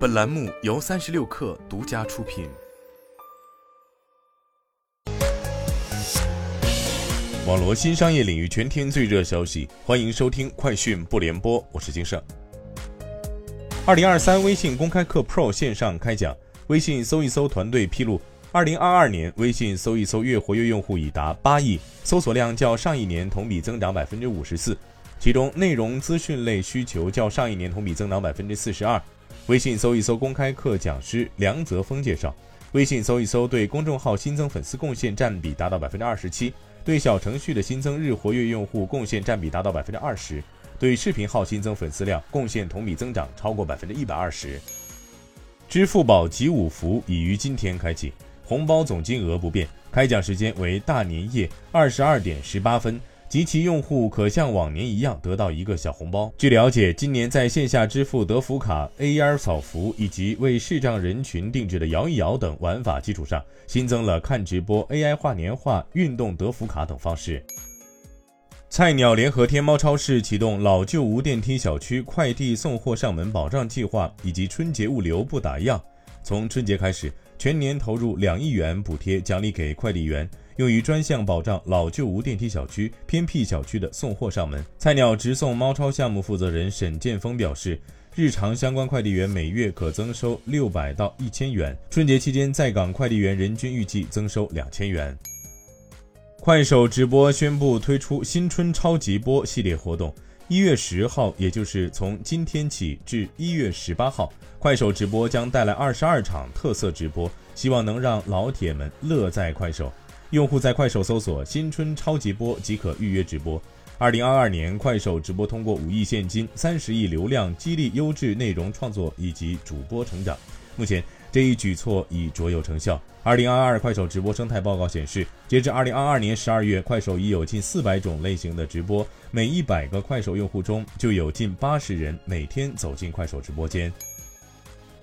本栏目由三十六氪独家出品。网罗新商业领域全天最热消息，欢迎收听快讯不联播，我是金盛。二零二三微信公开课 Pro 线上开讲，微信搜一搜团队披露，二零二二年微信搜一搜月活跃用户已达八亿，搜索量较上一年同比增长百分之五十四，其中内容资讯类需求较上一年同比增长百分之四十二。微信搜一搜公开课讲师梁泽峰介绍，微信搜一搜对公众号新增粉丝贡献占比达到百分之二十七，对小程序的新增日活跃用户贡献占比达到百分之二十，对视频号新增粉丝量贡献同比增长超过百分之一百二十。支付宝集五福已于今天开启，红包总金额不变，开奖时间为大年夜二十二点十八分。及其用户可像往年一样得到一个小红包。据了解，今年在线下支付德福卡、AR 扫福以及为视障人群定制的摇一摇等玩法基础上，新增了看直播、AI 画年画、运动德福卡等方式。菜鸟联合天猫超市启动老旧无电梯小区快递送货上门保障计划，以及春节物流不打烊。从春节开始，全年投入两亿元补贴奖励给快递员。用于专项保障老旧无电梯小区、偏僻小区的送货上门。菜鸟直送猫超项目负责人沈建峰表示，日常相关快递员每月可增收六百到一千元，春节期间在岗快递员人均预计增收两千元。快手直播宣布推出新春超级播系列活动，一月十号，也就是从今天起至一月十八号，快手直播将带来二十二场特色直播，希望能让老铁们乐在快手。用户在快手搜索“新春超级播”即可预约直播。二零二二年，快手直播通过五亿现金、三十亿流量，激励优质内容创作以及主播成长。目前，这一举措已卓有成效。二零二二快手直播生态报告显示，截至二零二二年十二月，快手已有近四百种类型的直播，每一百个快手用户中就有近八十人每天走进快手直播间。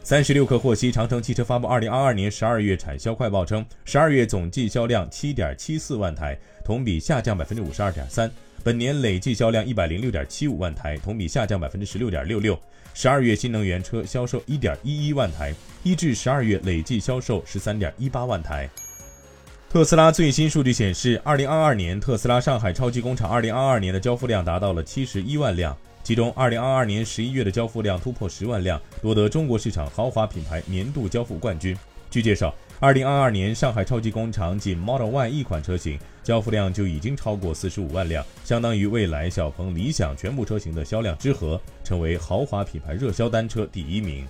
三十六氪获悉，长城汽车发布二零二二年十二月产销快报称，十二月总计销量七点七四万台，同比下降百分之五十二点三。本年累计销量一百零六点七五万台，同比下降百分之十六点六六。十二月新能源车销售一点一一万台，一至十二月累计销售十三点一八万台。特斯拉最新数据显示，二零二二年特斯拉上海超级工厂二零二二年的交付量达到了七十一万辆。其中，2022年11月的交付量突破10万辆，夺得中国市场豪华品牌年度交付冠军。据介绍，2022年上海超级工厂仅 Model Y 一款车型交付量就已经超过45万辆，相当于蔚来、小鹏、理想全部车型的销量之和，成为豪华品牌热销单车第一名。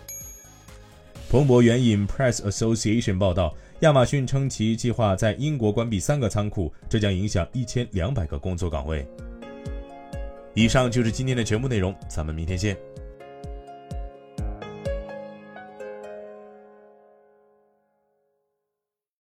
彭博援引 Press Association 报道，亚马逊称其计划在英国关闭三个仓库，这将影响1200个工作岗位。以上就是今天的全部内容，咱们明天见。